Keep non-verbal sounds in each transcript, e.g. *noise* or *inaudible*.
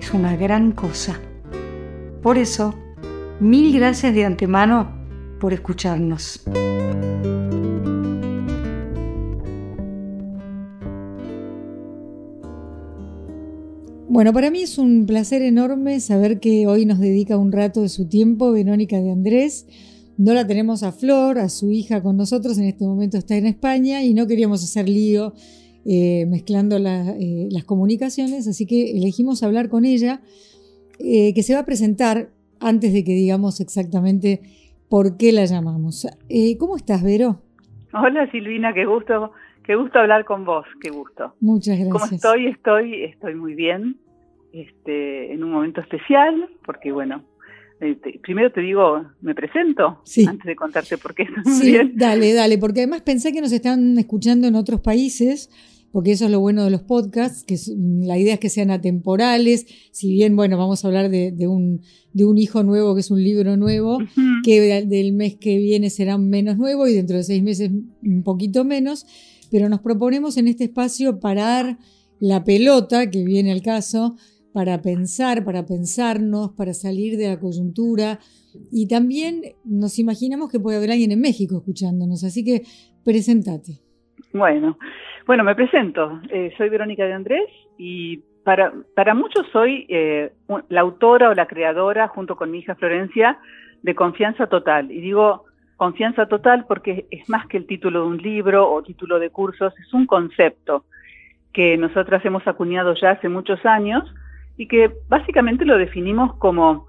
es una gran cosa. Por eso, mil gracias de antemano por escucharnos. Bueno, para mí es un placer enorme saber que hoy nos dedica un rato de su tiempo Verónica de Andrés. No la tenemos a Flor, a su hija con nosotros, en este momento está en España y no queríamos hacer lío eh, mezclando eh, las comunicaciones, así que elegimos hablar con ella, eh, que se va a presentar antes de que digamos exactamente por qué la llamamos. ¿Cómo estás, Vero? Hola Silvina, qué gusto, qué gusto hablar con vos, qué gusto. Muchas gracias. ¿Cómo estoy? Estoy, estoy muy bien, este, en un momento especial, porque bueno, este, primero te digo, me presento antes de contarte por qué sí, bien. Dale, dale, porque además pensé que nos están escuchando en otros países, porque eso es lo bueno de los podcasts, que la idea es que sean atemporales, si bien, bueno, vamos a hablar de, un, de un hijo nuevo, que es un libro nuevo, que del mes que viene será menos nuevo y dentro de seis meses un poquito menos, pero nos proponemos en este espacio parar la pelota, que viene al caso, para pensar, para pensarnos, para salir de la coyuntura. Y también nos imaginamos que puede haber alguien en México escuchándonos, así que presentate. Bueno, bueno, me presento. Eh, soy Verónica de Andrés y para, para muchos soy eh, la autora o la creadora, junto con mi hija Florencia, de Confianza Total. Y digo Confianza Total porque es más que el título de un libro o título de cursos, es un concepto que nosotras hemos acuñado ya hace muchos años y que básicamente lo definimos como,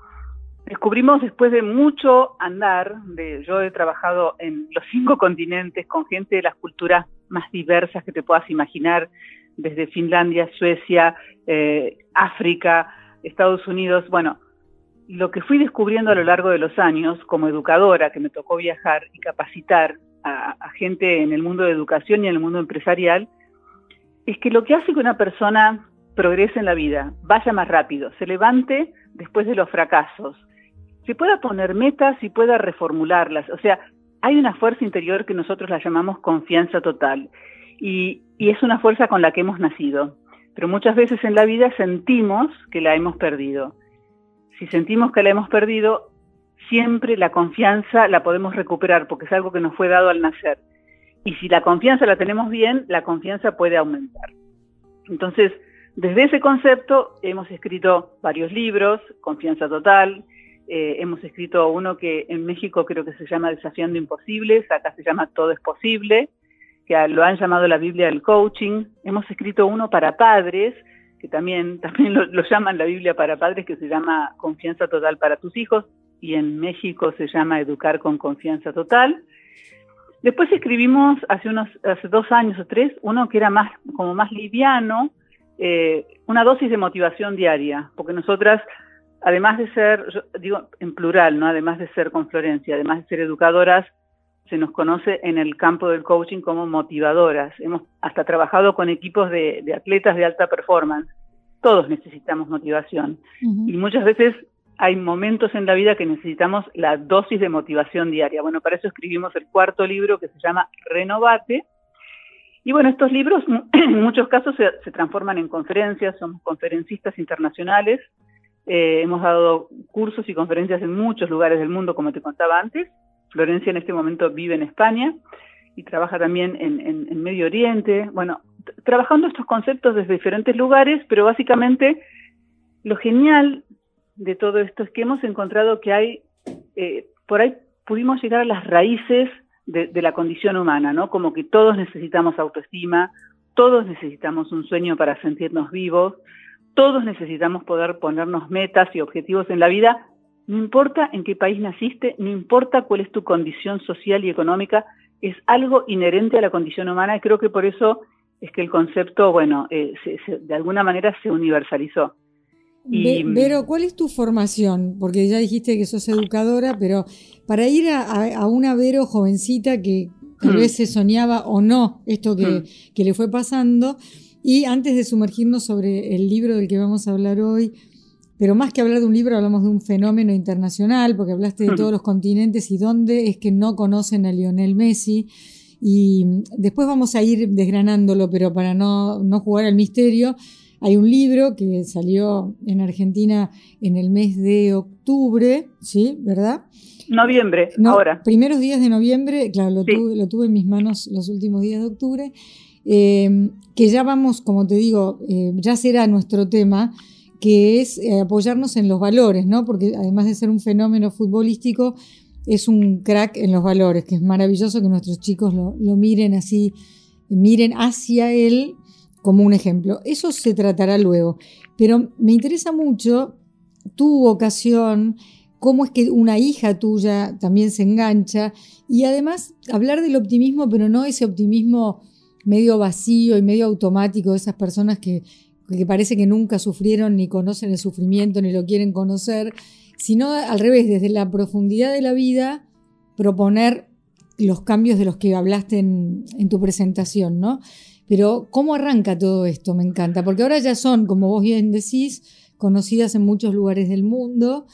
descubrimos después de mucho andar, de, yo he trabajado en los cinco continentes con gente de las culturas más diversas que te puedas imaginar, desde Finlandia, Suecia, eh, África, Estados Unidos, bueno, lo que fui descubriendo a lo largo de los años como educadora, que me tocó viajar y capacitar a, a, gente en el mundo de educación y en el mundo empresarial, es que lo que hace que una persona progrese en la vida, vaya más rápido, se levante después de los fracasos, se pueda poner metas y pueda reformularlas. O sea, hay una fuerza interior que nosotros la llamamos confianza total y, es una fuerza con la que hemos nacido, pero muchas veces en la vida sentimos que la hemos perdido. Si sentimos que la hemos perdido, siempre la confianza la podemos recuperar porque es algo que nos fue dado al nacer. Y si la confianza la tenemos bien, la confianza puede aumentar. Entonces, desde ese concepto hemos escrito varios libros, Confianza Total, eh, hemos escrito uno que en México creo que se llama Desafiando Imposibles, acá se llama Todo es Posible, que lo han llamado la Biblia del Coaching. Hemos escrito uno para padres, que también, *laughs* también lo, lo llaman la Biblia para padres, que se llama Confianza Total para tus hijos, y en México se llama Educar con Confianza Total. Después escribimos hace unos hace dos años o tres uno que era más como más liviano, eh, una dosis de motivación diaria, porque nosotras, además de ser, digo en plural, ¿no? además de ser con Florencia, además de ser educadoras, se nos conoce en el campo del coaching como motivadoras. Hemos hasta trabajado con equipos de, atletas de alta performance. Todos necesitamos motivación. Y muchas veces hay momentos en la vida que necesitamos la dosis de motivación diaria. Bueno, para eso escribimos el cuarto libro que se llama Renovate, y bueno, estos libros *clears throat* en muchos casos se, transforman en conferencias, somos conferencistas internacionales, eh, hemos dado cursos y conferencias en muchos lugares del mundo, como te contaba antes. Florencia en este momento vive en España y trabaja también en, Medio Oriente. Bueno, trabajando estos conceptos desde diferentes lugares, pero básicamente lo genial de todo esto es que hemos encontrado que hay, eh, por ahí pudimos llegar a las raíces de, la condición humana, ¿no? Como que todos necesitamos autoestima, todos necesitamos un sueño para sentirnos vivos, todos necesitamos poder ponernos metas y objetivos en la vida, no importa en qué país naciste, no importa cuál es tu condición social y económica, es algo inherente a la condición humana y creo que por eso es que el concepto, bueno, eh, de alguna manera se universalizó. Y, Vero, ¿cuál es tu formación? Porque ya dijiste que sos educadora, pero para ir a, una Vero jovencita que tal hmm. vez se soñaba o no esto que, hmm. que le fue pasando, y antes de sumergirnos sobre el libro del que vamos a hablar hoy, pero más que hablar de un libro, hablamos de un fenómeno internacional, porque hablaste de todos los continentes y dónde es que no conocen a Lionel Messi. Y después vamos a ir desgranándolo, pero para no, no jugar al misterio, hay un libro que salió en Argentina en el mes de octubre, ¿sí? ¿Verdad? Noviembre, ahora. Primeros días de noviembre, claro, lo, tuve, lo tuve en mis manos los últimos días de octubre, eh, que ya vamos, como te digo, eh, ya será nuestro tema, que es eh, apoyarnos en los valores, ¿no? Porque además de ser un fenómeno futbolístico, es un crack en los valores, que es maravilloso que nuestros chicos lo, miren así, miren hacia él como un ejemplo. Eso se tratará luego. Pero me interesa mucho tu vocación, cómo es que una hija tuya también se engancha y además hablar del optimismo, pero no ese optimismo medio vacío y medio automático de esas personas que que parece que nunca sufrieron ni conocen el sufrimiento ni lo quieren conocer, sino al revés, desde la profundidad de la vida, proponer los cambios de los que hablaste en, tu presentación, ¿no? Pero ¿cómo arranca todo esto? Me encanta, porque ahora ya son, como vos bien decís, conocidas en muchos lugares del mundo,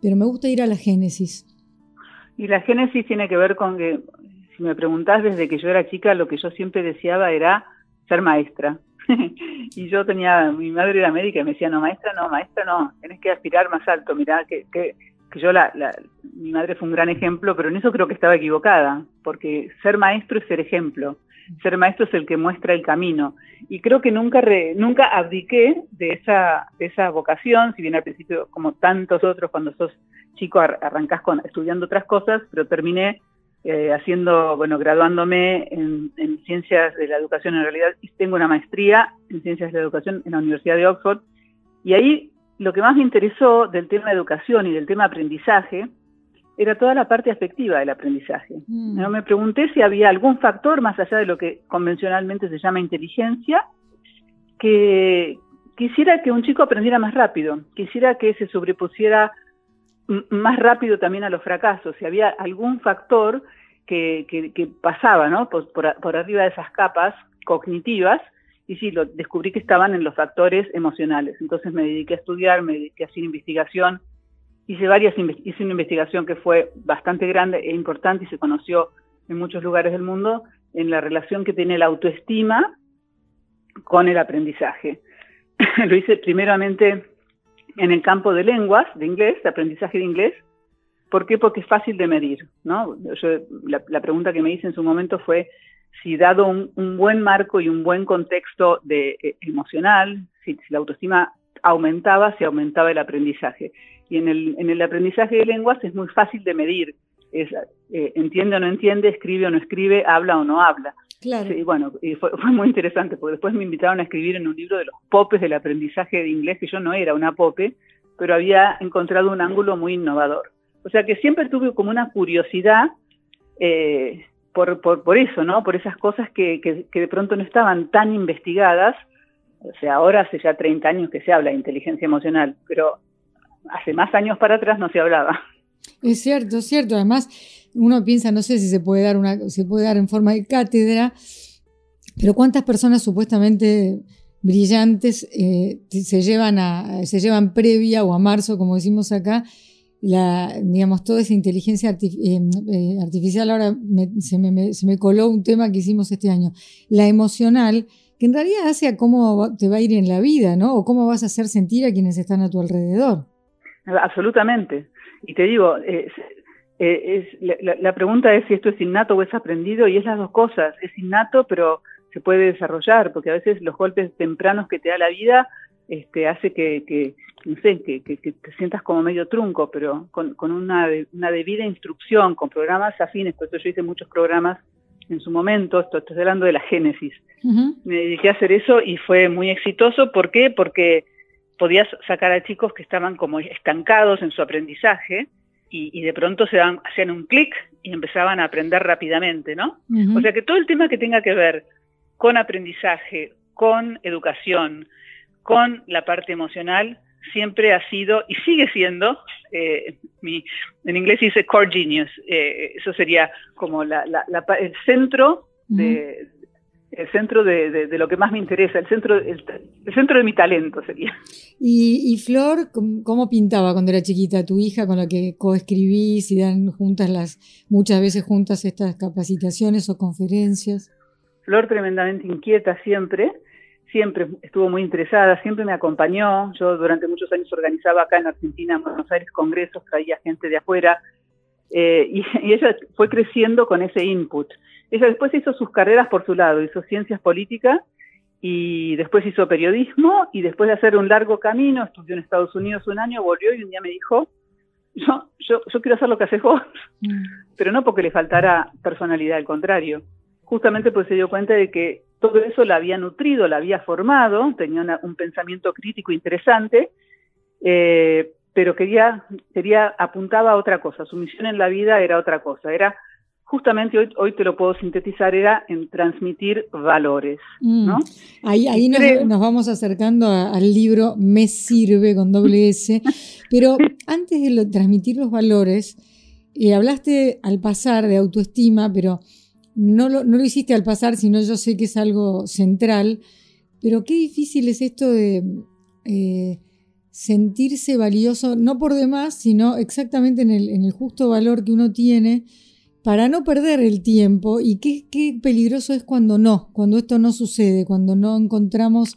pero me gusta ir a la génesis. Y la génesis tiene que ver con que, si me preguntás desde que yo era chica, lo que yo siempre deseaba era ser maestra. *laughs* y yo tenía, mi madre era médica y me decía, no, maestra, no, maestra, no, tenés que aspirar más alto, mirá, que, que, que yo, la, mi madre fue un gran ejemplo, pero en eso creo que estaba equivocada, porque ser maestro es ser ejemplo, ser maestro es el que muestra el camino, y creo que nunca, nunca abdiqué de esa, de esa vocación, si bien al principio, como tantos otros, cuando sos chico arrancás con, estudiando otras cosas, pero terminé eh, haciendo, bueno, graduándome en, ciencias de la educación en realidad, y tengo una maestría en ciencias de la educación en la Universidad de Oxford, y ahí lo que más me interesó del tema educación y del tema aprendizaje era toda la parte afectiva del aprendizaje. Mm. Me pregunté si había algún factor más allá de lo que convencionalmente se llama inteligencia, que quisiera que un chico aprendiera más rápido, quisiera que se sobrepusiera más rápido también a los fracasos, si había algún factor que, que, pasaba ¿no? por, por, arriba de esas capas cognitivas, y sí, lo, descubrí que estaban en los factores emocionales. Entonces me dediqué a estudiar, me dediqué a hacer investigación, hice varias hice una investigación que fue bastante grande e importante y se conoció en muchos lugares del mundo en la relación que tiene la autoestima con el aprendizaje. *laughs* lo hice primeramente en el campo de lenguas, de inglés, de aprendizaje de inglés. ¿Por qué? Porque es fácil de medir, ¿no? la, pregunta que me hice en su momento fue si dado un, buen marco y un buen contexto de, eh, emocional, si, la autoestima aumentaba, si aumentaba el aprendizaje. Y en el, en el aprendizaje de lenguas es muy fácil de medir. Es, eh, entiende o no entiende, escribe o no escribe, habla o no habla. Claro. Sí, bueno, y fue, muy interesante porque después me invitaron a escribir en un libro de los popes del aprendizaje de inglés, que yo no era una pope, pero había encontrado un ángulo muy innovador. O sea que siempre tuve como una curiosidad eh, por, por, eso, ¿no? Por esas cosas que, que, de pronto no estaban tan investigadas. O sea, ahora hace ya 30 años que se habla de inteligencia emocional, pero hace más años para atrás no se hablaba. Es cierto, es cierto. Además, uno piensa, no sé si se puede dar una, se puede dar en forma de cátedra, pero cuántas personas supuestamente brillantes eh, se llevan a, se llevan previa o a marzo, como decimos acá, la, digamos, toda esa inteligencia eh, eh, artificial, ahora se, me, se, me, coló un tema que hicimos este año, la emocional, que en realidad hace a cómo te va a ir en la vida, ¿no? O cómo vas a hacer sentir a quienes están a tu alrededor. Absolutamente. Y te digo, eh, es, la, pregunta es si esto es innato o es aprendido y es las dos cosas. Es innato, pero se puede desarrollar, porque a veces los golpes tempranos que te da la vida este, hace que, que no sé, que, que, te sientas como medio trunco, pero con, con una, una, debida instrucción, con programas afines, por eso yo hice muchos programas en su momento, esto, estoy hablando de la génesis. Me dediqué a hacer eso y fue muy exitoso. ¿Por qué? Porque podías sacar a chicos que estaban como estancados en su aprendizaje y, de pronto se dan, hacían un clic y empezaban a aprender rápidamente, ¿no? O sea que todo el tema que tenga que ver con aprendizaje, con educación, con la parte emocional, siempre ha sido y sigue siendo, eh, en inglés dice core genius, eh, eso sería como el centro de, el centro de, lo que más me interesa, el centro, el, centro de mi talento sería. Y, Flor, ¿cómo pintaba cuando era chiquita tu hija con la que coescribís y dan juntas las, muchas veces juntas estas capacitaciones o conferencias? Flor tremendamente inquieta siempre, siempre estuvo muy interesada, siempre me acompañó. Yo durante muchos años organizaba acá en Argentina, en Buenos Aires, congresos, traía gente de afuera, eh, y, ella fue creciendo con ese input. Ella después hizo sus carreras por su lado, hizo ciencias políticas y después hizo periodismo y después de hacer un largo camino, estudió en Estados Unidos un año, volvió y un día me dijo, yo, yo, yo quiero hacer lo que haces vos, mm. pero no porque le faltara personalidad, al contrario, justamente porque se dio cuenta de que todo eso la había nutrido, la había formado, tenía un pensamiento crítico interesante, eh, pero quería, quería, apuntaba a otra cosa, su misión en la vida era otra cosa, era justamente hoy, hoy te lo puedo sintetizar, era en transmitir valores. Mm. Ahí, ahí nos, vamos acercando al libro Me sirve con doble S, *laughs* pero antes de transmitir los valores, eh, hablaste al pasar de autoestima, pero no lo, no lo hiciste al pasar, sino yo sé que es algo central, pero qué difícil es esto de... Eh, sentirse valioso, no por demás, sino exactamente en el, en el justo valor que uno tiene para no perder el tiempo y qué, qué, peligroso es cuando no, cuando esto no sucede, cuando no encontramos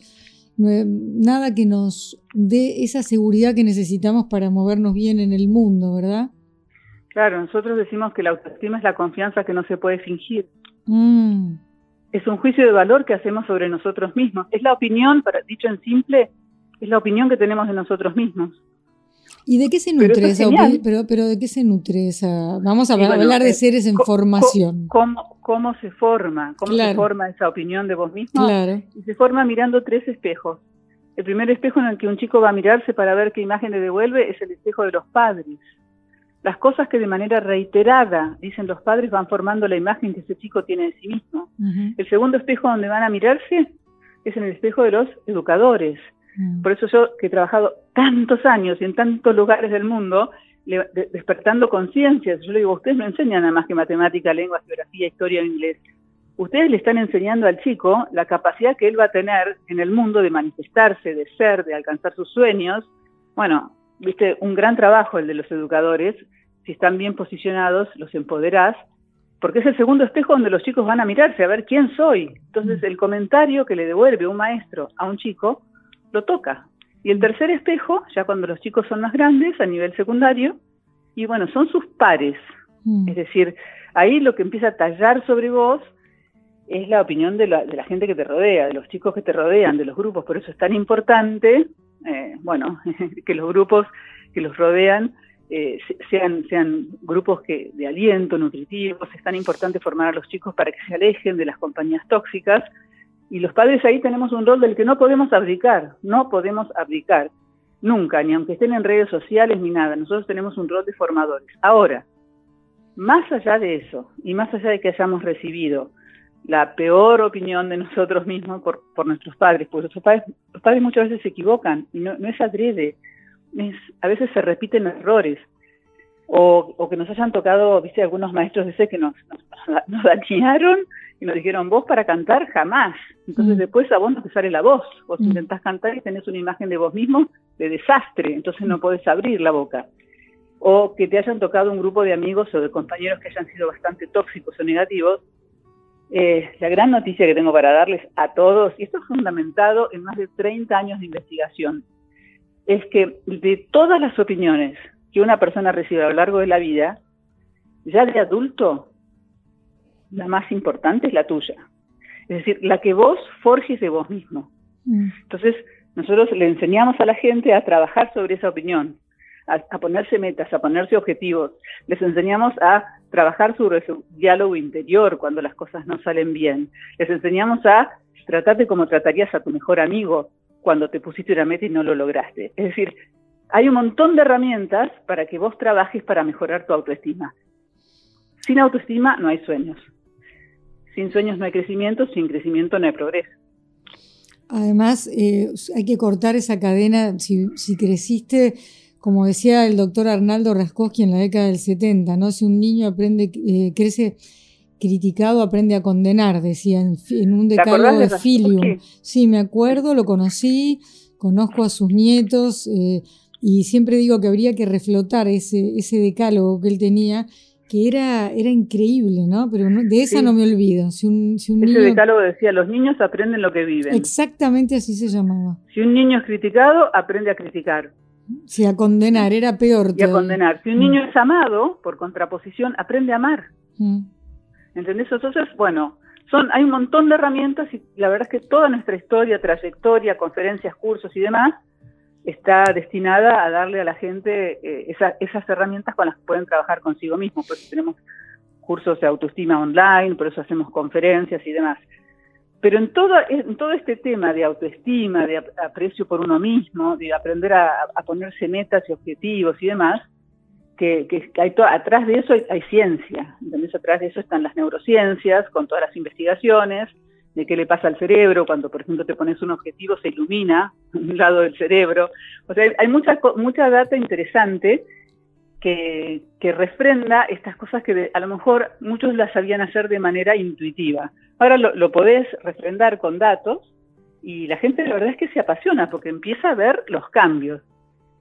nada que nos dé esa seguridad que necesitamos para movernos bien en el mundo, ¿verdad? Claro, nosotros decimos que la autoestima es la confianza que no se puede fingir. Mm. Es un juicio de valor que hacemos sobre nosotros mismos. Es la opinión, para, dicho en simple, es la opinión que tenemos de nosotros mismos. ¿Y de qué se nutre esa pero, pero de qué se nutre esa? Vamos a hablar de eh, seres en formación. Cómo, cómo, se forma? ¿Cómo se forma esa opinión de vos mismo? Claro. Y se forma mirando tres espejos. El primer espejo en el que un chico va a mirarse para ver qué imagen le devuelve es el espejo de los padres. Las cosas que de manera reiterada dicen los padres van formando la imagen que ese chico tiene de sí mismo. El segundo espejo donde van a mirarse es en el espejo de los educadores. Por eso yo, que he trabajado tantos años y en tantos lugares del mundo, despertando conciencias, yo le digo, ustedes no enseñan nada más que matemática, lengua, geografía, historia o inglés. Ustedes le están enseñando al chico la capacidad que él va a tener en el mundo de manifestarse, de ser, de alcanzar sus sueños. Bueno, viste, un gran trabajo el de los educadores. Si están bien posicionados, los empoderás, porque es el segundo espejo donde los chicos van a mirarse a ver quién soy. Entonces, mm. el comentario que le devuelve un maestro a un chico lo toca. Y el tercer espejo, ya cuando los chicos son más grandes, a nivel secundario, y bueno, son sus pares. Mm. Es decir, ahí lo que empieza a tallar sobre vos es la opinión de la, de la, gente que te rodea, de los chicos que te rodean, de los grupos. Por eso es tan importante, eh, bueno, *laughs* que los grupos que los rodean eh, sean, sean grupos que, de aliento, nutritivos. Es tan importante formar a los chicos para que se alejen de las compañías tóxicas y los padres ahí tenemos un rol del que no podemos abdicar, no podemos abdicar, nunca, ni aunque estén en redes sociales ni nada. Nosotros tenemos un rol de formadores. Ahora, más allá de eso, y más allá de que hayamos recibido la peor opinión de nosotros mismos por, por nuestros padres, pues los padres, los padres muchas veces se equivocan, y no, es adrede, es, a veces se repiten errores, o, o, que nos hayan tocado, viste, algunos maestros de ese que nos, nos, nos dañaron y nos dijeron, vos para cantar jamás. Entonces mm. después a vos no te sale la voz. Vos mm. intentás cantar y tenés una imagen de vos mismo de desastre, entonces no mm. podés abrir la boca. O que te hayan tocado un grupo de amigos o de compañeros que hayan sido bastante tóxicos o negativos. Eh, la gran noticia que tengo para darles a todos, y esto es fundamentado en más de 30 años de investigación, es que de todas las opiniones que una persona recibe a lo largo de la vida, ya de adulto, la más importante es la tuya. Es decir, la que vos forjes de vos mismo. Mm. Entonces, nosotros le enseñamos a la gente a trabajar sobre esa opinión, a, ponerse metas, a ponerse objetivos. Les enseñamos a trabajar sobre su diálogo interior cuando las cosas no salen bien. Les enseñamos a tratarte como tratarías a tu mejor amigo cuando te pusiste una meta y no lo lograste. Es decir, hay un montón de herramientas para que vos trabajes para mejorar tu autoestima. Sin autoestima no hay sueños. Sin sueños no hay crecimiento, sin crecimiento no hay progreso. Además, eh, hay que cortar esa cadena. Si, si, creciste, como decía el doctor Arnaldo Raskowski en la década del 70, ¿no? Si un niño aprende, eh, crece criticado, aprende a condenar, decía en, un decálogo de Filium. Sí, me acuerdo, lo conocí, conozco a sus nietos eh, y siempre digo que habría que reflotar ese, ese decálogo que él tenía que era, era increíble, ¿no? Pero de esa no me olvido. Si un, si un Ese decálogo decía, los niños aprenden lo que viven. Exactamente así se llamaba. Si un niño es criticado, aprende a criticar. Sí, a condenar, era peor. Y a condenar. Si un niño mm. es amado, por contraposición, aprende a amar. Mm. ¿Entendés? Entonces, bueno, son, hay un montón de herramientas y la verdad es que toda nuestra historia, trayectoria, conferencias, cursos y demás, está destinada a darle a la gente eh, esas herramientas con las que pueden trabajar consigo mismos. Por eso tenemos cursos de autoestima online, por eso hacemos conferencias y demás. Pero en todo, en todo este tema de autoestima, de aprecio por uno mismo, de aprender a, ponerse metas y objetivos y demás, que, hay atrás de eso hay, ciencia. Entonces, atrás de eso están las neurociencias, con todas las investigaciones, de qué le pasa al cerebro cuando, por ejemplo, te pones un objetivo, se ilumina *laughs* un lado del cerebro. O sea, hay mucha, mucha data interesante que, que refrenda estas cosas que a lo mejor muchos las sabían hacer de manera intuitiva. Ahora lo, podés refrendar con datos y la gente la verdad es que se apasiona porque empieza a ver los cambios.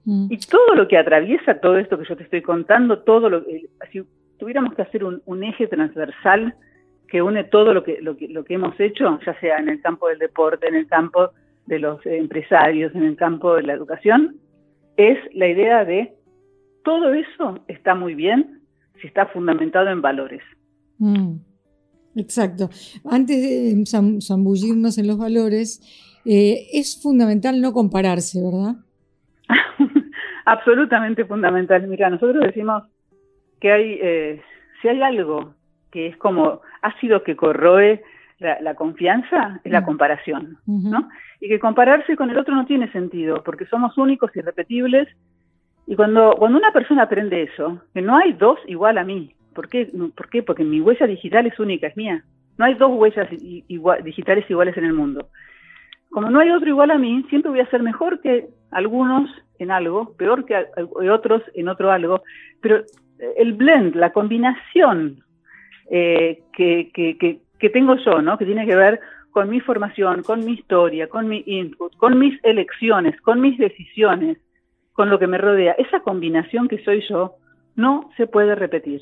Mm. Y todo lo que atraviesa todo esto que yo te estoy contando, todo lo si tuviéramos que hacer un, un eje transversal que une todo lo que, lo que, lo que hemos hecho, ya sea en el campo del deporte, en el campo de los empresarios, en el campo de la educación, es la idea de todo eso está muy bien si está fundamentado en valores. Mm, exacto. Antes de zambullirnos en los valores, eh, es fundamental no compararse, ¿verdad? *laughs* Absolutamente fundamental. Mira, nosotros decimos que hay, eh, si hay algo que es como ácido que corroe la, confianza, es la mm. comparación, ¿no? Y que compararse con el otro no tiene sentido, porque somos únicos y repetibles. Y cuando, cuando una persona aprende eso, que no hay dos igual a mí, ¿por qué? ¿Por qué? Porque mi huella digital es única, es mía. No hay dos huellas digitales iguales en el mundo. Como no hay otro igual a mí, siempre voy a ser mejor que algunos en algo, peor que otros en otro algo, pero el blend, la combinación eh, que, que, que, tengo yo, ¿no? Que tiene que ver con mi formación, con mi historia, con mi input, con mis elecciones, con mis decisiones, con lo que me rodea. Esa combinación que soy yo no se puede repetir.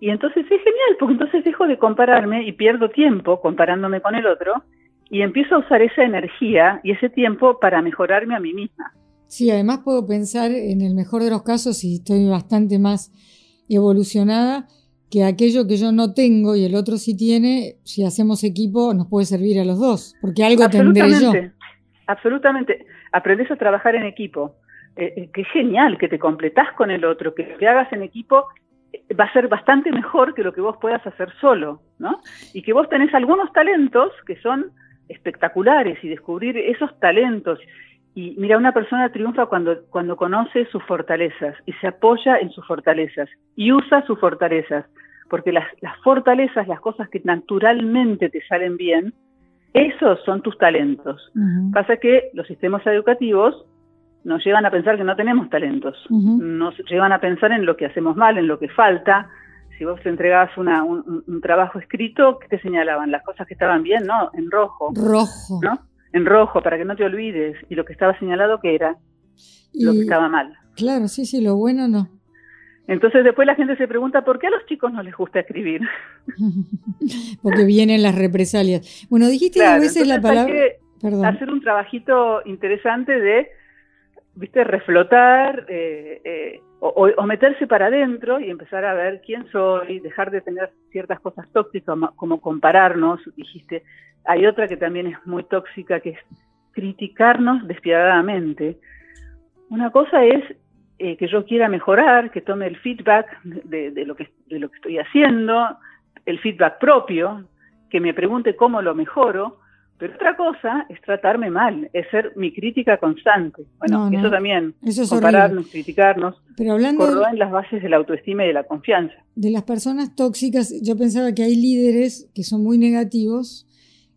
Y entonces es genial, porque entonces dejo de compararme y pierdo tiempo comparándome con el otro y empiezo a usar esa energía y ese tiempo para mejorarme a mí misma. Sí, además puedo pensar en el mejor de los casos, si estoy bastante más evolucionada, que aquello que yo no tengo y el otro sí tiene, si hacemos equipo, nos puede servir a los dos, porque algo tendré yo. Absolutamente. Aprendes a trabajar en equipo. Eh, eh, qué genial que te completás con el otro, que lo que hagas en equipo eh, va a ser bastante mejor que lo que vos puedas hacer solo, ¿no? Y que vos tenés algunos talentos que son espectaculares y descubrir esos talentos. Y mira, una persona triunfa cuando, cuando conoce sus fortalezas y se apoya en sus fortalezas y usa sus fortalezas porque las, fortalezas, las cosas que naturalmente te salen bien, esos son tus talentos. Pasa que los sistemas educativos nos llevan a pensar que no tenemos talentos, nos llevan a pensar en lo que hacemos mal, en lo que falta. Si vos te entregabas una, un, trabajo escrito, ¿qué te señalaban? Las cosas que estaban bien, ¿no? En rojo. Rojo. ¿No? En rojo, para que no te olvides. Y lo que estaba señalado, que era? Lo que estaba mal. Claro, sí, sí, lo bueno no. Entonces después la gente se pregunta por qué a los chicos no les gusta escribir. *laughs* Porque vienen las represalias. Bueno, dijiste a veces la palabra. Hacer un trabajito interesante de, viste, reflotar eh, eh, o, meterse para adentro y empezar a ver quién soy, dejar de tener ciertas cosas tóxicas como compararnos. Dijiste, hay otra que también es muy tóxica que es criticarnos despiadadamente. Una cosa es eh, que yo quiera mejorar, que tome el feedback de, lo que, de lo que estoy haciendo, el feedback propio, que me pregunte cómo lo mejoro, pero otra cosa es tratarme mal, es ser mi crítica constante. Bueno, eso también, compararnos, criticarnos, pero hablando en las bases de la autoestima y de la confianza. De las personas tóxicas, yo pensaba que hay líderes que son muy negativos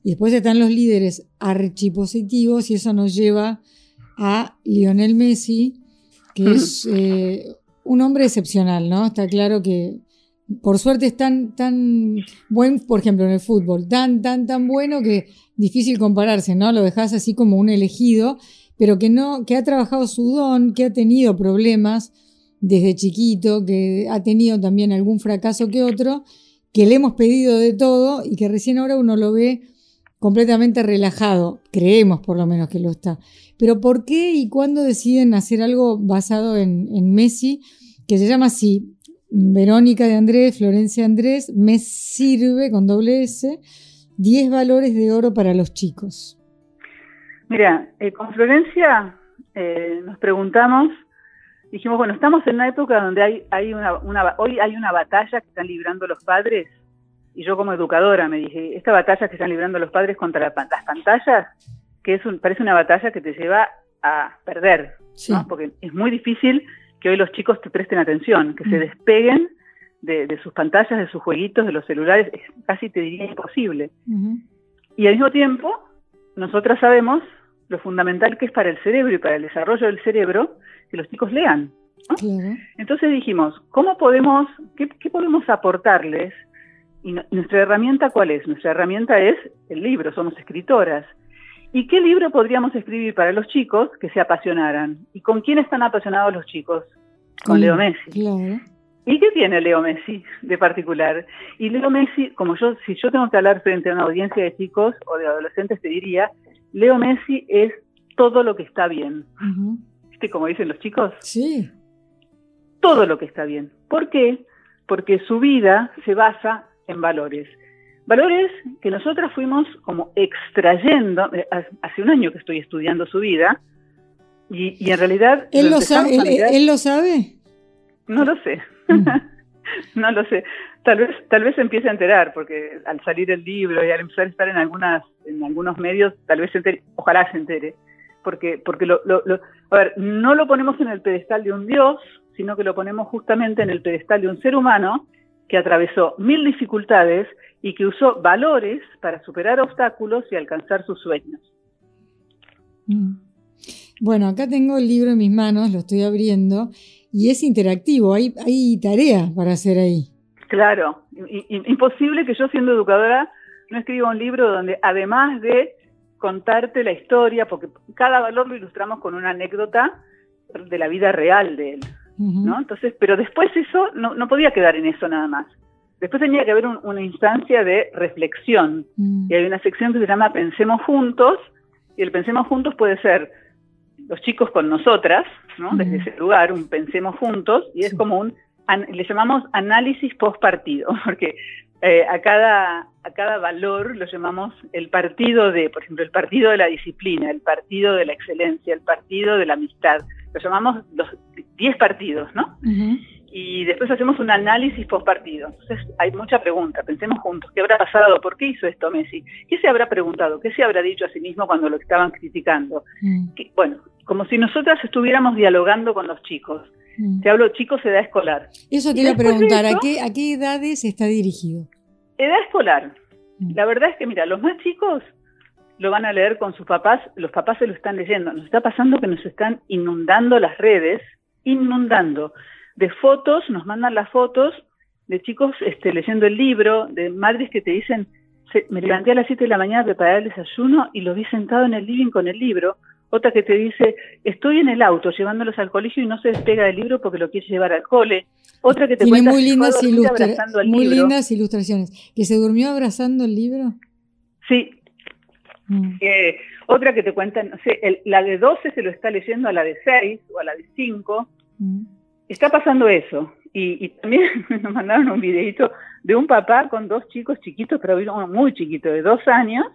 Y después están los líderes archipositivos y eso nos lleva a Lionel Messi, que es eh, un hombre excepcional, ¿no? Está claro que por suerte es tan, tan buen, por ejemplo, en el fútbol, tan, tan, tan bueno que difícil compararse, ¿no? Lo dejas así como un elegido, pero que no, que ha trabajado su don, que ha tenido problemas desde chiquito, que ha tenido también algún fracaso que otro, que le hemos pedido de todo y que recién ahora uno lo ve completamente relajado, creemos por lo menos que lo está. Pero ¿por qué y cuándo deciden hacer algo basado en, Messi, que se llama así, Verónica de Andrés, Florencia Andrés, me sirve con doble S, 10 valores de oro para los chicos? Mira, eh, con Florencia eh, nos preguntamos, dijimos, bueno, estamos en una época donde hay, una, hoy hay una batalla que están librando los padres y yo como educadora me dije, esta batalla que están librando los padres contra las pantallas, que es parece una batalla que te lleva a perder, porque es muy difícil que hoy los chicos te presten atención, que se mm. despeguen de, sus pantallas, de sus jueguitos, de los celulares, es casi te diría imposible. Y al mismo tiempo, nosotras sabemos lo fundamental que es para el cerebro y para el desarrollo del cerebro que los chicos lean. Entonces dijimos, ¿cómo podemos, qué, qué podemos aportarles ¿Y nuestra herramienta cuál es? Nuestra herramienta es el libro, somos escritoras. ¿Y qué libro podríamos escribir para los chicos que se apasionaran? ¿Y con quién están apasionados los chicos? Con Leo Messi. ¿Y qué tiene Leo Messi de particular? Y Leo Messi, como yo, si yo tengo que hablar frente a una audiencia de chicos o de adolescentes, te diría, Leo Messi es todo lo que está bien. ¿Viste como dicen los chicos? Sí. Todo lo que está bien. ¿Por qué? Porque su vida se basa en valores. Valores que nosotras fuimos como extrayendo, eh, hace un año que estoy estudiando su vida, y, en realidad... ¿Él lo, sabe, él, lo sabe? No lo sé. Mm. *laughs* no lo sé. Tal vez, tal vez se empiece a enterar, porque al salir el libro y al empezar a estar en algunas, en algunos medios, tal vez se entere, ojalá se entere. Porque, porque lo, lo, a ver, no lo ponemos en el pedestal de un dios, sino que lo ponemos justamente en el pedestal de un ser humano que atravesó mil dificultades y que usó valores para superar obstáculos y alcanzar sus sueños. Mm. Bueno, acá tengo el libro en mis manos, lo estoy abriendo y es interactivo, hay, hay tarea para hacer ahí. Claro, imposible que yo siendo educadora no escriba un libro donde además de contarte la historia, porque cada valor lo ilustramos con una anécdota de la vida real de él. ¿No? Entonces, pero después eso no, no, podía quedar en eso nada más. Después tenía que haber una instancia de reflexión. Mm. Y hay una sección que se llama Pensemos Juntos, y el Pensemos Juntos puede ser los chicos con nosotras, ¿no? Desde ese lugar, un Pensemos Juntos, y es como un, le llamamos análisis post partido, *laughs* porque eh, a, cada, a cada valor lo llamamos el partido de, por ejemplo, el partido de la disciplina, el partido de la excelencia, el partido de la amistad. Lo llamamos los 10 partidos, ¿no? Y después hacemos un análisis post partido. Entonces hay mucha pregunta, pensemos juntos, ¿qué habrá pasado? ¿Por qué hizo esto Messi? ¿Qué se habrá preguntado? ¿Qué se habrá dicho a sí mismo cuando lo estaban criticando? Mm. bueno, como si nosotras estuviéramos dialogando con los chicos. Mm. Te hablo chicos edad escolar. Eso te iba a preguntar, ¿a, qué, ¿a qué edades está dirigido? Edad escolar. Mm. La verdad es que, mira, los más chicos lo van a leer con sus papás, los papás se lo están leyendo. Nos está pasando que nos están inundando las redes, inundando de fotos, nos mandan las fotos de chicos este, leyendo el libro, de madres que te dicen, me levanté a las 7 de la mañana a preparar el desayuno y lo vi sentado en el living con el libro. Otra que te dice, estoy en el auto llevándolos al colegio y no se despega del libro porque lo quiere llevar al cole. Otra que te Tiene muy lindas, muy lindas ilustraciones. ¿Que se durmió abrazando el libro? Sí. Mm. otra que te cuenta, no sé, la de 12 se lo está leyendo a la de 6 o a la de 5. Mm. Está pasando eso. Y, también *laughs* nos mandaron un videito de un papá con dos chicos chiquitos, pero uno muy chiquito, de dos años,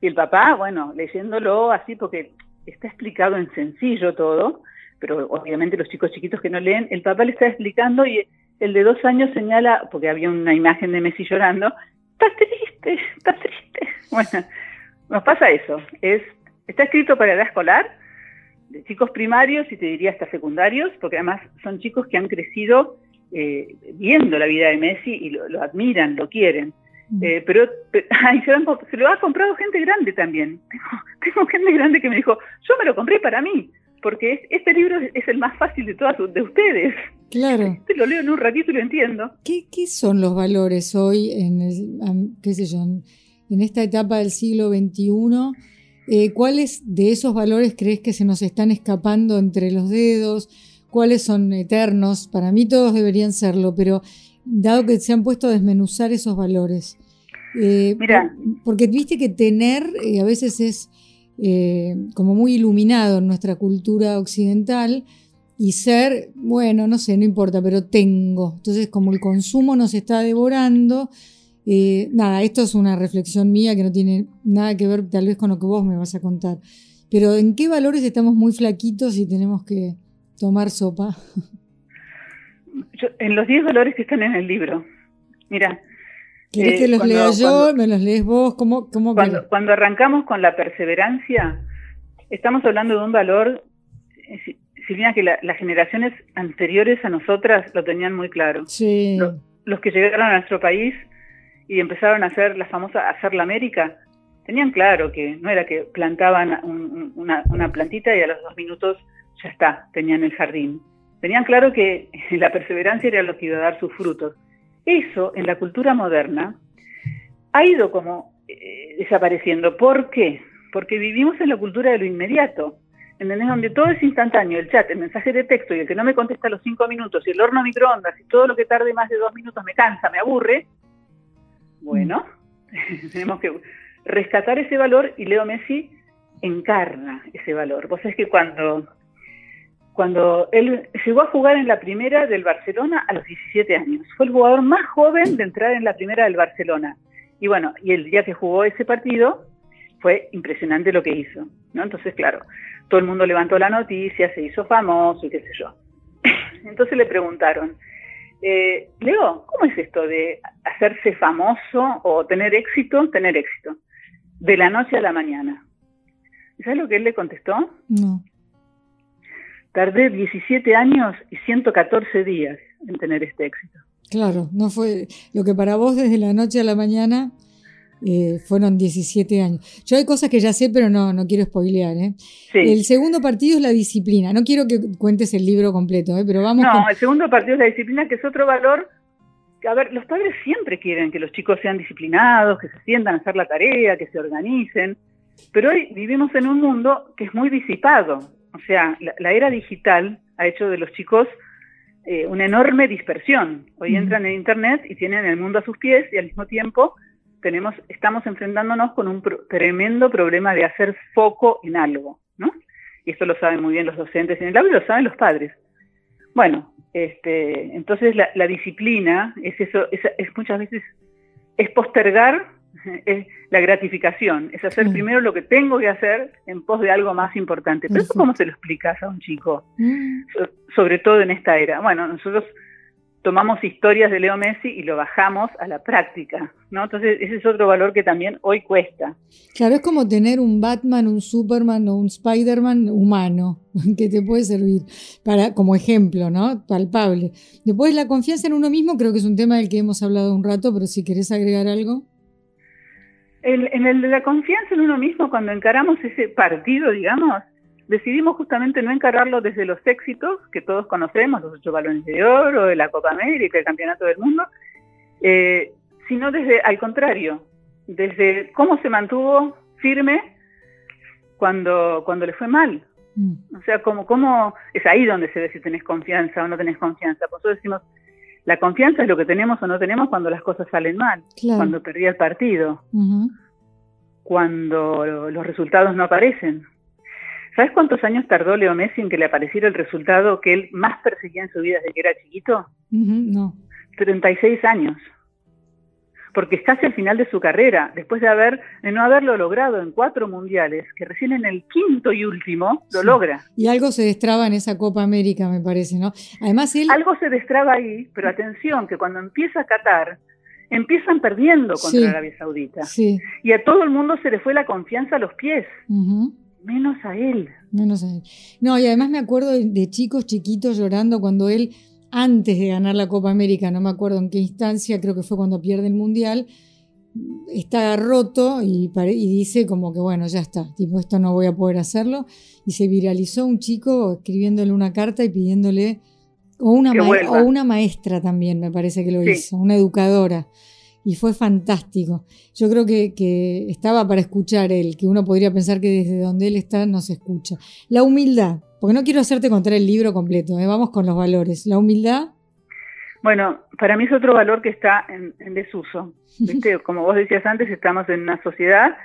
y el papá, bueno, leyéndolo así porque está explicado en sencillo todo, pero obviamente los chicos chiquitos que no leen, el papá le está explicando y el de dos años señala, porque había una imagen de Messi llorando, está triste, está triste. *laughs* Bueno, nos pasa eso. Es, está escrito para edad escolar, de chicos primarios y te diría hasta secundarios, porque además son chicos que han crecido eh, viendo la vida de Messi y lo, admiran, lo quieren. Mm. Eh, pero, *laughs* se, lo ha comprado gente grande también. *laughs* Tengo, gente grande que me dijo, yo me lo compré para mí, porque este libro es, el más fácil de todas de ustedes. Claro. *laughs* Te lo leo en un ratito y lo entiendo. ¿Qué, qué son los valores hoy en, qué sé yo, en, esta etapa del siglo XXI? Eh, ¿Cuáles de esos valores crees que se nos están escapando entre los dedos? ¿Cuáles son eternos? Para mí todos deberían serlo, pero dado que se han puesto a desmenuzar esos valores. Eh, Mira. porque viste que tener eh, a veces es como muy iluminado en nuestra cultura occidental y ser, bueno, no sé, no importa, pero tengo. Entonces, como el consumo nos está devorando, nada, esto es una reflexión mía que no tiene nada que ver tal vez con lo que vos me vas a contar. Pero ¿en qué valores estamos muy flaquitos y tenemos que tomar sopa? *laughs* en los 10 valores que están en el libro. Mira. ¿Quieres que eh, los lea yo? ¿Me los lees vos? ¿Cómo, cómo cuando, cuando, arrancamos con la perseverancia, estamos hablando de un valor, eh, Silvina, que las generaciones anteriores a nosotras lo tenían muy claro. Sí. Los, que llegaron a nuestro país y empezaron a hacer la famosa hacer la América, tenían claro que no era que plantaban una, una plantita y a los dos minutos ya está, tenían el jardín Tenían claro que *laughs* la perseverancia era lo que iba a dar sus frutos. Eso en la cultura moderna ha ido como eh, desapareciendo. ¿Por qué? Porque vivimos en la cultura de lo inmediato, ¿entendés? Donde todo es instantáneo, el chat, el mensaje de texto y el que no me contesta a los cinco minutos y el horno microondas y todo lo que tarde más de dos minutos me cansa, me aburre. Bueno, *laughs* tenemos que rescatar ese valor y Leo Messi encarna ese valor. Vos sabés que cuando cuando él llegó a jugar en la primera del Barcelona a los 17 años. Fue el jugador más joven de entrar en la primera del Barcelona. Y bueno, y el día que jugó ese partido fue impresionante lo que hizo, ¿no? Entonces, claro, todo el mundo levantó la noticia, se hizo famoso y qué sé yo. *laughs* Entonces le preguntaron, eh, Leo, ¿cómo es esto de hacerse famoso o tener éxito? Tener éxito. De la noche a la mañana. ¿Sabes lo que él le contestó? No. Tardé 17 años y 114 días en tener este éxito. Claro, no fue lo que para vos desde la noche a la mañana eh, fueron 17 años. Yo hay cosas que ya sé, pero no, no quiero spoilear. ¿eh? El segundo partido es la disciplina. No quiero que cuentes el libro completo, ¿eh? pero vamos. No, el segundo partido es la disciplina, que es otro valor. A ver, los padres siempre quieren que los chicos sean disciplinados, que se sientan a hacer la tarea, que se organicen. Pero hoy vivimos en un mundo que es muy disipado. O sea, la, era digital ha hecho de los chicos eh, una enorme dispersión. Hoy entran en Internet y tienen el mundo a sus pies y al mismo tiempo tenemos, estamos enfrentándonos con un tremendo problema de hacer foco en algo, ¿no? Y esto lo saben muy bien los docentes en el aula y lo saben los padres. Bueno, este, entonces la, disciplina es eso, es, muchas veces es postergar *laughs* es la gratificación, es hacer primero lo que tengo que hacer en pos de algo más importante. Pero eso cómo se lo explicas a un chico, mm. sobre todo en esta era. Bueno, nosotros tomamos historias de Leo Messi y lo bajamos a la práctica, ¿no? Entonces ese es otro valor que también hoy cuesta. Claro, es como tener un Batman, un Superman o un Spider-Man humano *laughs* que te puede servir para como ejemplo, ¿no? Palpable. Después la confianza en uno mismo creo que es un tema del que hemos hablado un rato, pero si querés agregar algo en el de la confianza en uno mismo, cuando encaramos ese partido, digamos, decidimos justamente no encararlo desde los éxitos que todos conocemos, los ocho balones de oro, de la Copa América, el Campeonato del Mundo, eh, sino desde, al contrario, desde cómo se mantuvo firme cuando, cuando le fue mal. Mm. O sea, como, cómo, es ahí donde se ve si tenés confianza o no tenés confianza. Por eso decimos, la confianza es lo que tenemos o no tenemos cuando las cosas salen mal, cuando perdí el partido, cuando los resultados no aparecen. ¿Sabes cuántos años tardó Leo Messi en que le apareciera el resultado que él más perseguía en su vida desde que era chiquito? No. 36 años porque está hacia el final de su carrera, después de, haber, de no haberlo logrado en cuatro mundiales, que recién en el quinto y último lo logra. Y algo se destraba en esa Copa América, me parece, ¿no? Además él... Algo se destraba ahí, pero atención, que cuando empieza Qatar, empiezan perdiendo contra Arabia Saudita. Sí. Y a todo el mundo se le fue la confianza a los pies. Menos a él. Menos a él. No, y además me acuerdo de chicos chiquitos llorando cuando él antes de ganar la Copa América, no me acuerdo en qué instancia, creo que fue cuando pierde el Mundial, está roto y, dice como que bueno, ya está, tipo esto no voy a poder hacerlo. Y se viralizó un chico escribiéndole una carta y pidiéndole, o una, o una maestra también me parece que lo hizo, una educadora. Y fue fantástico. Yo creo que, que, estaba para escuchar él, que uno podría pensar que desde donde él está no se escucha. La humildad, porque no quiero hacerte contar el libro completo, ¿eh? vamos con los valores. La humildad bueno, para mí es otro valor que está en, desuso. *laughs* Como vos decías antes, estamos en una sociedad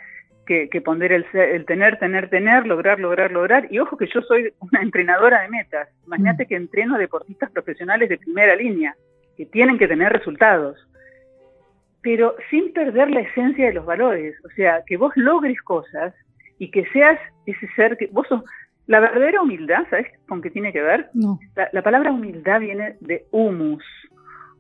que, que pondera el, tener, tener, tener, lograr, lograr, lograr. Y ojo que yo soy una entrenadora de metas. Imagínate mm. que entreno deportistas profesionales de primera línea, que tienen que tener resultados. Pero sin perder la esencia de los valores. O sea, que vos logres cosas y que seas ese ser que vos sos la verdadera humildad, ¿sabes con qué tiene que ver? No. La, palabra humildad viene de humus.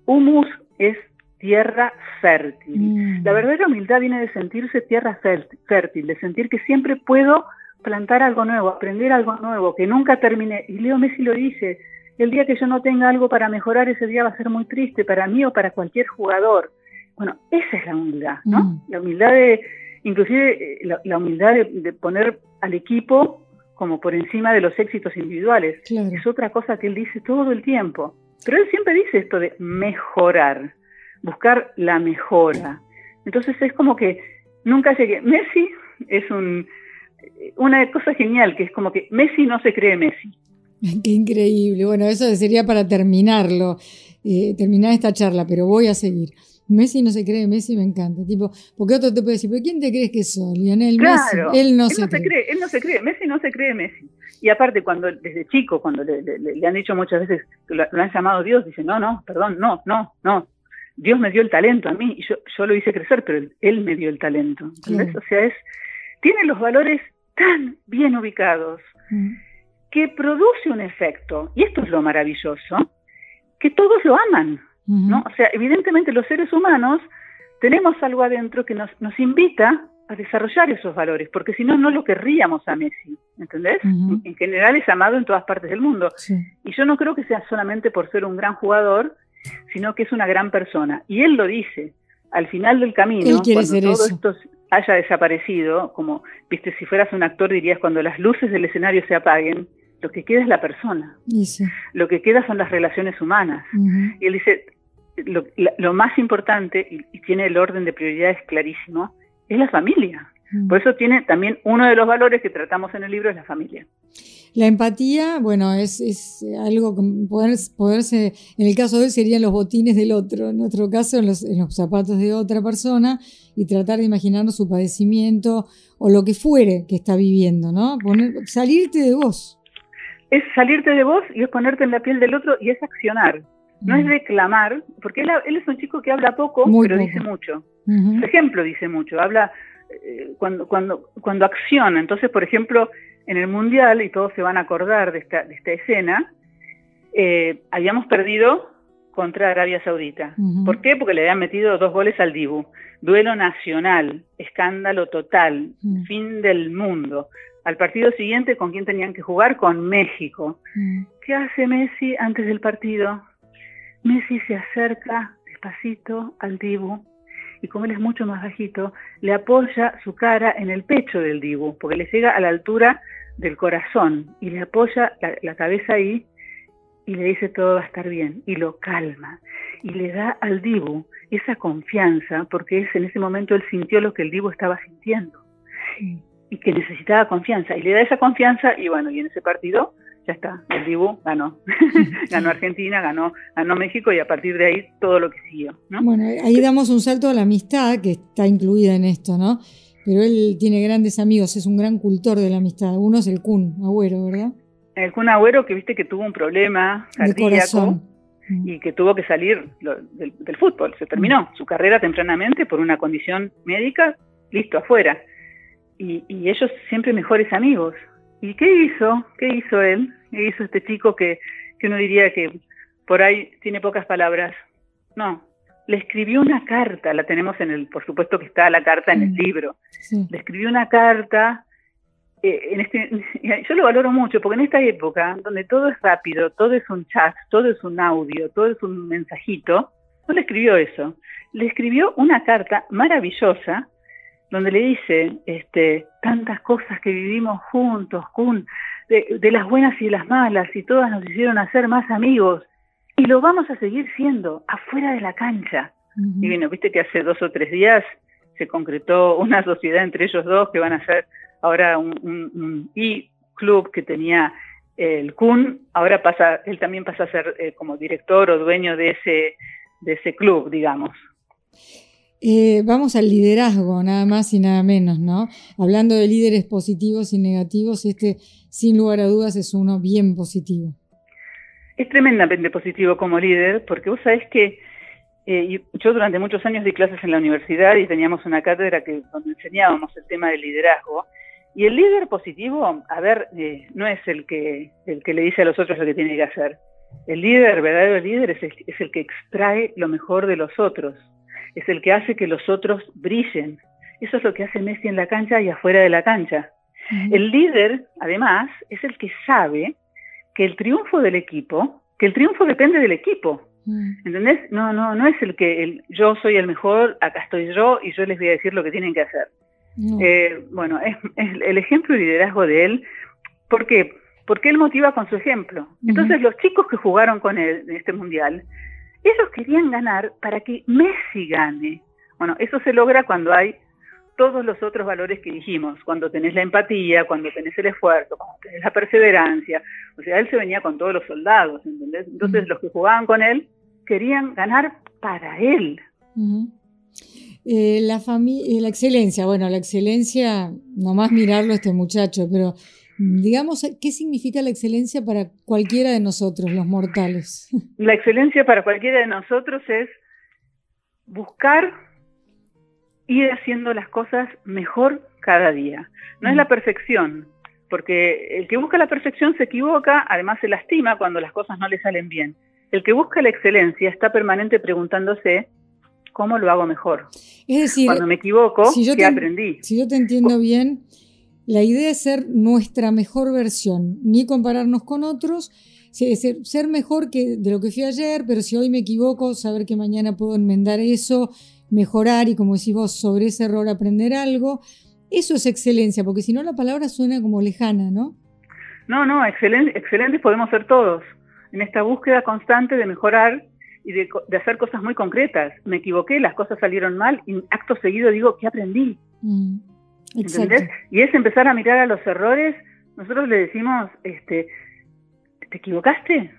Humus es tierra fértil. Mm. La verdadera humildad viene de sentirse tierra fértil, de sentir que siempre puedo plantar algo nuevo, aprender algo nuevo, que nunca termine. Y Leo Messi lo dice, el día que yo no tenga algo para mejorar, ese día va a ser muy triste para mí o para cualquier jugador. Bueno, esa es la humildad, ¿no? Mm. La humildad de, inclusive eh, la, humildad de poner al equipo como por encima de los éxitos individuales. Es otra cosa que él dice todo el tiempo. Pero él siempre dice esto de mejorar, buscar la mejora. Entonces es como que nunca llegué. Messi es un, una cosa genial, que es como que Messi no se cree Messi. *laughs* Qué increíble. Bueno, eso sería para terminarlo, eh, terminar esta charla, pero voy a seguir. Messi no se cree, Messi me encanta. Tipo, porque otro te puede decir, ¿pero quién te crees que soy? Lionel Messi. Él no, se, cree. Él no se cree, Messi no se cree Messi. Y aparte, cuando desde chico, cuando le, han dicho muchas veces, lo, lo, han llamado Dios, dice, no, no, perdón, no, no, no. Dios me dio el talento a mí y yo, yo lo hice crecer, pero él, me dio el talento. O sea, es, tiene los valores tan bien ubicados mm. que produce un efecto, y esto es lo maravilloso, que todos lo aman. ¿No? O sea, evidentemente los seres humanos tenemos algo adentro que nos, nos invita a desarrollar esos valores, porque si no, no lo querríamos a Messi, ¿entendés? En general es amado en todas partes del mundo. Y yo no creo que sea solamente por ser un gran jugador, sino que es una gran persona. Y él lo dice, al final del camino, cuando todo esto haya desaparecido, como, viste, si fueras un actor dirías, cuando las luces del escenario se apaguen, lo que queda es la persona. Lo que queda son las relaciones humanas. Y él dice, lo, más importante, y, tiene el orden de prioridades clarísimo, es la familia. Mm. Por eso tiene también uno de los valores que tratamos en el libro es la familia. La empatía, bueno, es, es algo que poder, poderse, en el caso de él serían los botines del otro, en otro caso en los, en los zapatos de otra persona y tratar de imaginarnos su padecimiento o lo que fuere que está viviendo, ¿no? Poner, salirte de vos. Es salirte de vos y es ponerte en la piel del otro y es accionar. No es reclamar, porque él, es un chico que habla poco, pero dice mucho. Su ejemplo dice mucho, habla eh, cuando, cuando, cuando acciona. Entonces, por ejemplo, en el Mundial, y todos se van a acordar de esta, de esta escena, eh, habíamos perdido contra Arabia Saudita. ¿Por qué? Porque le habían metido dos goles al Dibu. Duelo nacional, escándalo total, fin del mundo. Al partido siguiente, ¿con quién tenían que jugar? Con México. ¿Qué hace Messi antes del partido? Messi se acerca despacito al Dibu y como él es mucho más bajito, le apoya su cara en el pecho del Dibu, porque le llega a la altura del corazón y le apoya la, cabeza ahí y le dice todo va a estar bien y lo calma. Y le da al Dibu esa confianza porque es en ese momento él sintió lo que el Dibu estaba sintiendo y que necesitaba confianza. Y le da esa confianza y bueno y en ese partido ya está, el Dibu ganó. *laughs* ganó Argentina, ganó, ganó México y a partir de ahí todo lo que siguió. ¿no? Bueno, ahí damos un salto a la amistad que está incluida en esto, ¿no? Pero él tiene grandes amigos, es un gran cultor de la amistad. Uno es el Kun Agüero, ¿verdad? El Kun Agüero que viste que tuvo un problema cardíaco y que tuvo que salir del, fútbol. Se terminó su carrera tempranamente por una condición médica, listo, afuera. Y, y ellos siempre mejores amigos. ¿Y qué hizo? ¿Qué hizo él? ¿Qué hizo este chico que, que uno diría que por ahí tiene pocas palabras? No, le escribió una carta, la tenemos en el, por supuesto que está la carta en el libro. Le escribió una carta, eh, en este, *laughs* yo lo valoro mucho, porque en esta época, donde todo es rápido, todo es un chat, todo es un audio, todo es un mensajito, no le escribió eso, le escribió una carta maravillosa donde le dice este, tantas cosas que vivimos juntos, Kun, de, las buenas y las malas, y todas nos hicieron hacer más amigos, y lo vamos a seguir siendo afuera de la cancha. Y bueno, viste que hace dos o tres días se concretó una sociedad entre ellos dos que van a ser ahora un, e-club que tenía el Kun, ahora pasa, él también pasa a ser eh, como director o dueño de ese, de ese club, digamos. Eh, vamos al liderazgo, nada más y nada menos, ¿no? Hablando de líderes positivos y negativos, este, sin lugar a dudas, es uno bien positivo. Es tremendamente positivo como líder, porque vos sabés que eh, yo durante muchos años di clases en la universidad y teníamos una cátedra que, donde enseñábamos el tema del liderazgo. Y el líder positivo, a ver, eh, no es el que, el que le dice a los otros lo que tiene que hacer. El líder, el verdadero líder, es el, es el que extrae lo mejor de los otros. Es el que hace que los otros brillen. Eso es lo que hace Messi en la cancha y afuera de la cancha. El líder, además, es el que sabe que el triunfo del equipo, que el triunfo depende del equipo. Mm. ¿Entendés? No, no, no es el que el, yo soy el mejor, acá estoy yo y yo les voy a decir lo que tienen que hacer. Eh, bueno, es, el ejemplo y liderazgo de él. ¿Por qué? Porque él motiva con su ejemplo. Entonces los chicos que jugaron con él en este mundial, ellos querían ganar para que Messi gane. Bueno, eso se logra cuando hay todos los otros valores que dijimos, cuando tenés la empatía, cuando tenés el esfuerzo, cuando tenés la perseverancia. O sea, él se venía con todos los soldados, ¿entendés? Entonces los que jugaban con él querían ganar para él. Eh, la, eh, la excelencia, bueno, la excelencia, nomás mirarlo este muchacho, pero digamos, ¿qué significa la excelencia para cualquiera de nosotros, los mortales? *laughs* La excelencia para cualquiera de nosotros es buscar ir haciendo las cosas mejor cada día. No es la perfección, porque el que busca la perfección se equivoca, además se lastima cuando las cosas no le salen bien. El que busca la excelencia está permanente preguntándose cómo lo hago mejor. Es decir, cuando me equivoco, ¿qué aprendí? Si yo te entiendo bien, la idea es ser nuestra mejor versión, ni compararnos con otros, ser, mejor que de lo que fui ayer, pero si hoy me equivoco, saber que mañana puedo enmendar eso, mejorar y como decís vos, sobre ese error aprender algo. Eso es excelencia, porque si no la palabra suena como lejana, ¿no? No, no, excelentes podemos ser todos en esta búsqueda constante de mejorar y de, hacer cosas muy concretas. Me equivoqué, las cosas salieron mal y acto seguido digo, ¿qué aprendí? Mm, ¿Entendés? Y es empezar a mirar a los errores. Nosotros le decimos, este, ¿te equivocaste?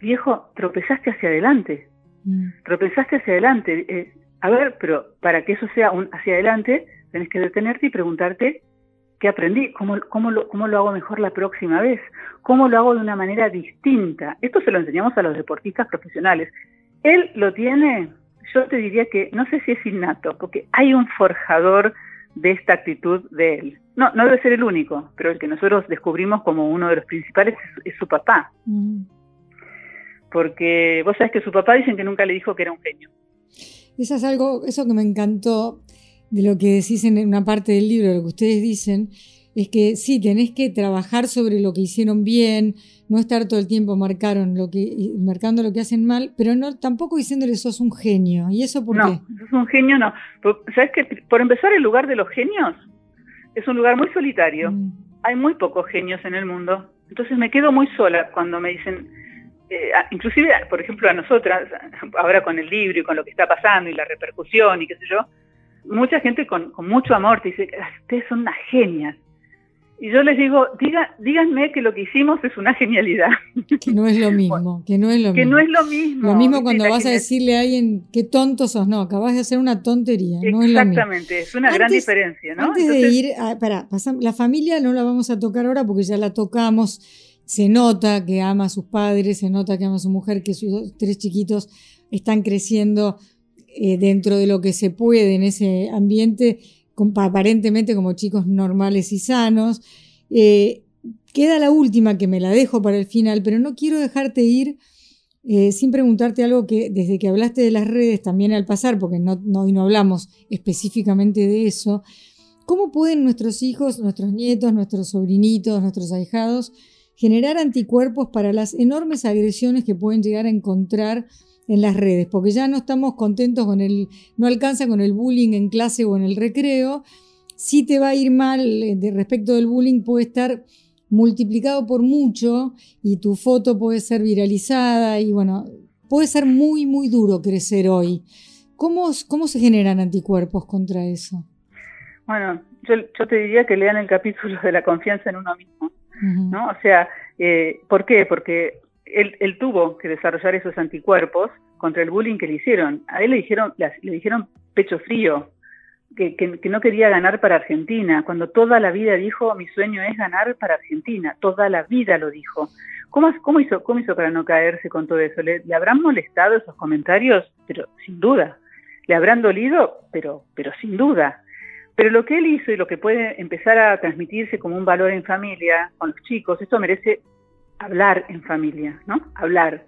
Viejo, tropezaste hacia adelante. Mm. Tropezaste hacia adelante. Eh, a ver, pero para que eso sea un hacia adelante, tenés que detenerte y preguntarte ¿Qué aprendí? ¿Cómo, cómo, lo, ¿Cómo lo hago mejor la próxima vez? ¿Cómo lo hago de una manera distinta? Esto se lo enseñamos a los deportistas profesionales. Él lo tiene, yo te diría que no sé si es innato, porque hay un forjador de esta actitud de él. No, no debe ser el único, pero el que nosotros descubrimos como uno de los principales es, su papá. Mm. Porque vos sabés que su papá dicen que nunca le dijo que era un genio. Eso es algo, eso que me encantó de lo que decís en una parte del libro, lo que ustedes dicen, es que sí, tenés que trabajar sobre lo que hicieron bien, no estar todo el tiempo marcaron lo que, marcando lo que hacen mal, pero no tampoco diciéndole sos un genio. ¿Y eso por no, qué? No, sos un genio no. ¿Sabes que Por empezar, el lugar de los genios es un lugar muy solitario. Mm. Hay muy pocos genios en el mundo. Entonces me quedo muy sola cuando me dicen, eh, inclusive, por ejemplo, a nosotras, *laughs* ahora con el libro y con lo que está pasando y la repercusión y qué sé yo, mucha gente con, mucho amor te dice, ustedes son unas genias. Y yo les digo, diga, díganme que lo que hicimos es una genialidad. *laughs* Que no es lo mismo, que no es lo que mismo. no es lo mismo. Lo mismo cuando vas a decirle a alguien, qué tonto sos, no, acabas de hacer una tontería. Exactamente, es, una gran diferencia, ¿no? Antes de ir, para, la familia no la vamos a tocar ahora porque ya la tocamos. Se nota que ama a sus padres, se nota que ama a su mujer, que sus tres chiquitos están creciendo eh, dentro de lo que se puede en ese ambiente, aparentemente como chicos normales y sanos. Eh, queda la última que me la dejo para el final, pero no quiero dejarte ir eh, sin preguntarte algo que desde que hablaste de las redes también al pasar, porque no, no, no hablamos específicamente de eso, ¿cómo pueden nuestros hijos, nuestros nietos, nuestros sobrinitos, nuestros ahijados generar anticuerpos para las enormes agresiones que pueden llegar a encontrar en las redes, porque ya no estamos contentos con el, no alcanza con el bullying en clase o en el recreo, si te va a ir mal eh, de respecto del bullying puede estar multiplicado por mucho y tu foto puede ser viralizada y bueno, puede ser muy, muy duro crecer hoy. ¿Cómo, cómo se generan anticuerpos contra eso? Bueno, yo, yo te diría que lean el capítulo de la confianza en uno mismo, ¿no? O sea, eh, ¿por qué? Porque él, tuvo que desarrollar esos anticuerpos contra el bullying que le hicieron. A él le dijeron, le, dijeron pecho frío, que, que, no quería ganar para Argentina, cuando toda la vida dijo, mi sueño es ganar para Argentina, toda la vida lo dijo. ¿Cómo, cómo, hizo, cómo hizo para no caerse con todo eso? ¿Le, ¿Le, habrán molestado esos comentarios? Pero sin duda. ¿Le habrán dolido? Pero, pero sin duda. Pero lo que él hizo y lo que puede empezar a transmitirse como un valor en familia, con los chicos, esto merece hablar en familia, ¿no? Hablar.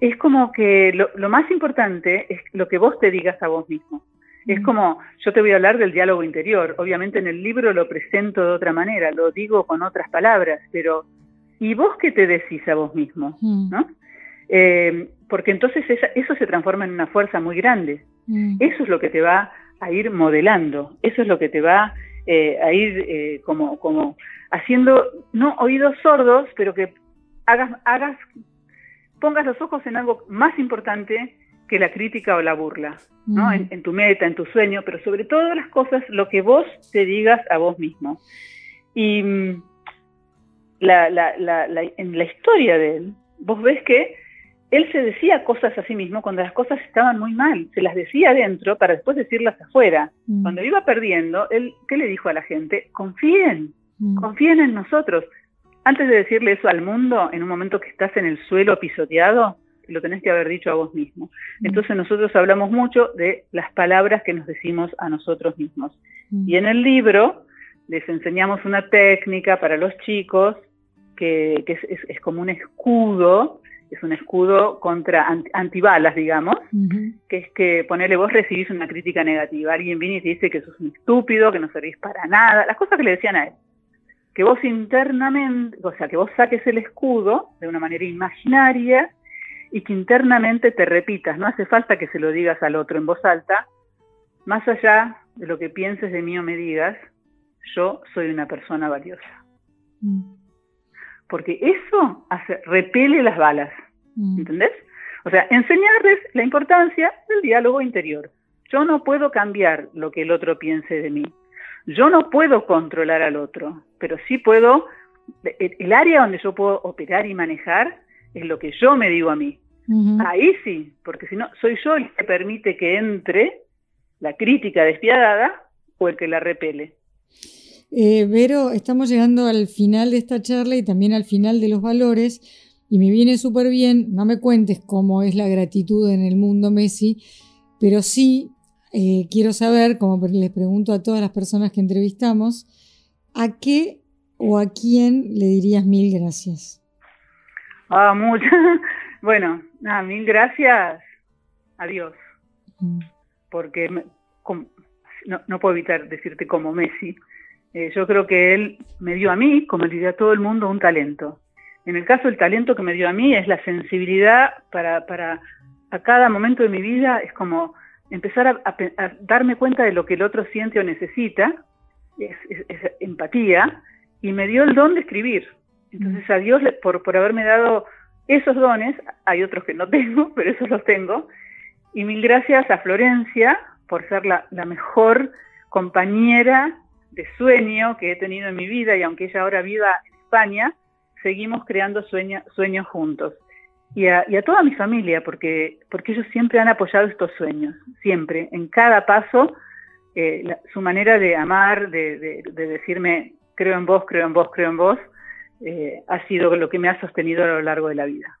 Es como que lo, lo más importante es lo que vos te digas a vos mismo. Es como, yo te voy a hablar del diálogo interior. Obviamente en el libro lo presento de otra manera, lo digo con otras palabras, pero ¿y vos qué te decís a vos mismo? ¿no? Eh, porque entonces eso se transforma en una fuerza muy grande. Eso es lo que te va a ir modelando, eso es lo que te va eh, a ir eh, como, como haciendo, no oídos sordos, pero que hagas, hagas, pongas los ojos en algo más importante que la crítica o la burla, ¿no? En, tu meta, en tu sueño, pero sobre todas las cosas, lo que vos te digas a vos mismo. Y mm, la, la, la, en la historia de él, vos ves que él se decía cosas a sí mismo cuando las cosas estaban muy mal, se las decía adentro para después decirlas afuera. Mm. Cuando iba perdiendo, él, ¿qué le dijo a la gente? Confíen, mm. confíen en nosotros. Antes de decirle eso al mundo, en un momento que estás en el suelo pisoteado, lo tenés que haber dicho a vos mismo. Mm. Entonces nosotros hablamos mucho de las palabras que nos decimos a nosotros mismos. Y en el libro les enseñamos una técnica para los chicos que, es, como un escudo es un escudo contra antibalas, digamos, que es que ponerle vos recibís una crítica negativa. Alguien viene y te dice que sos un estúpido, que no servís para nada, las cosas que le decían a él. Que vos internamente, o sea, que vos saques el escudo de una manera imaginaria y que internamente te repitas, no hace falta que se lo digas al otro en voz alta, más allá de lo que pienses de mí o me digas, yo soy una persona valiosa. Mm porque eso hace, repele las balas. ¿Entendés? O sea, enseñarles la importancia del diálogo interior. Yo no puedo cambiar lo que el otro piense de mí. Yo no puedo controlar al otro, pero sí puedo, el, área donde yo puedo operar y manejar es lo que yo me digo a mí. Ahí sí, porque si no, soy yo el que permite que entre la crítica despiadada o el que la repele. Eh, Vero, estamos llegando al final de esta charla y también al final de los valores. Y me viene súper bien, no me cuentes cómo es la gratitud en el mundo Messi, pero sí eh, quiero saber, como les pregunto a todas las personas que entrevistamos, ¿a qué o a quién le dirías mil gracias? Ah, muchas. *laughs* Bueno, nada, mil gracias a Dios. Mm. Porque no, no puedo evitar decirte como Messi, eh, yo creo que él me dio a mí, como le dio a todo el mundo, un talento. En el caso, el talento que me dio a mí es la sensibilidad para, a cada momento de mi vida, es como empezar a, darme cuenta de lo que el otro siente o necesita, es, empatía, y me dio el don de escribir. Entonces, a Dios, por, por haberme dado esos dones, hay otros que no tengo, *laughs* pero esos los tengo, y mil gracias a Florencia por ser la, la mejor compañera de sueño que he tenido en mi vida y aunque ella ahora viva en España, seguimos creando sueños juntos. Y a, toda mi familia, porque, porque ellos siempre han apoyado estos sueños, siempre, en cada paso, eh, su manera de amar, de, decirme, creo en vos, creo en vos, creo en vos, eh, ha sido lo que me ha sostenido a lo largo de la vida.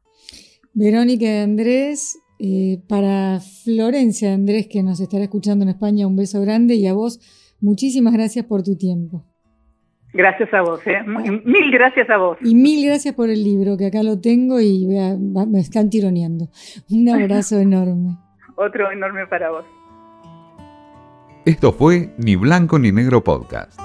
Verónica y Andrés, eh, para Florencia Andrés, que nos estará escuchando en España, un beso grande y a vos Muchísimas gracias por tu tiempo. Gracias a vos, ¿eh? mil gracias a vos. Y mil gracias por el libro, que acá lo tengo y me están tironeando. Un abrazo *laughs* enorme. Otro enorme para vos. Esto fue Ni Blanco ni Negro Podcast.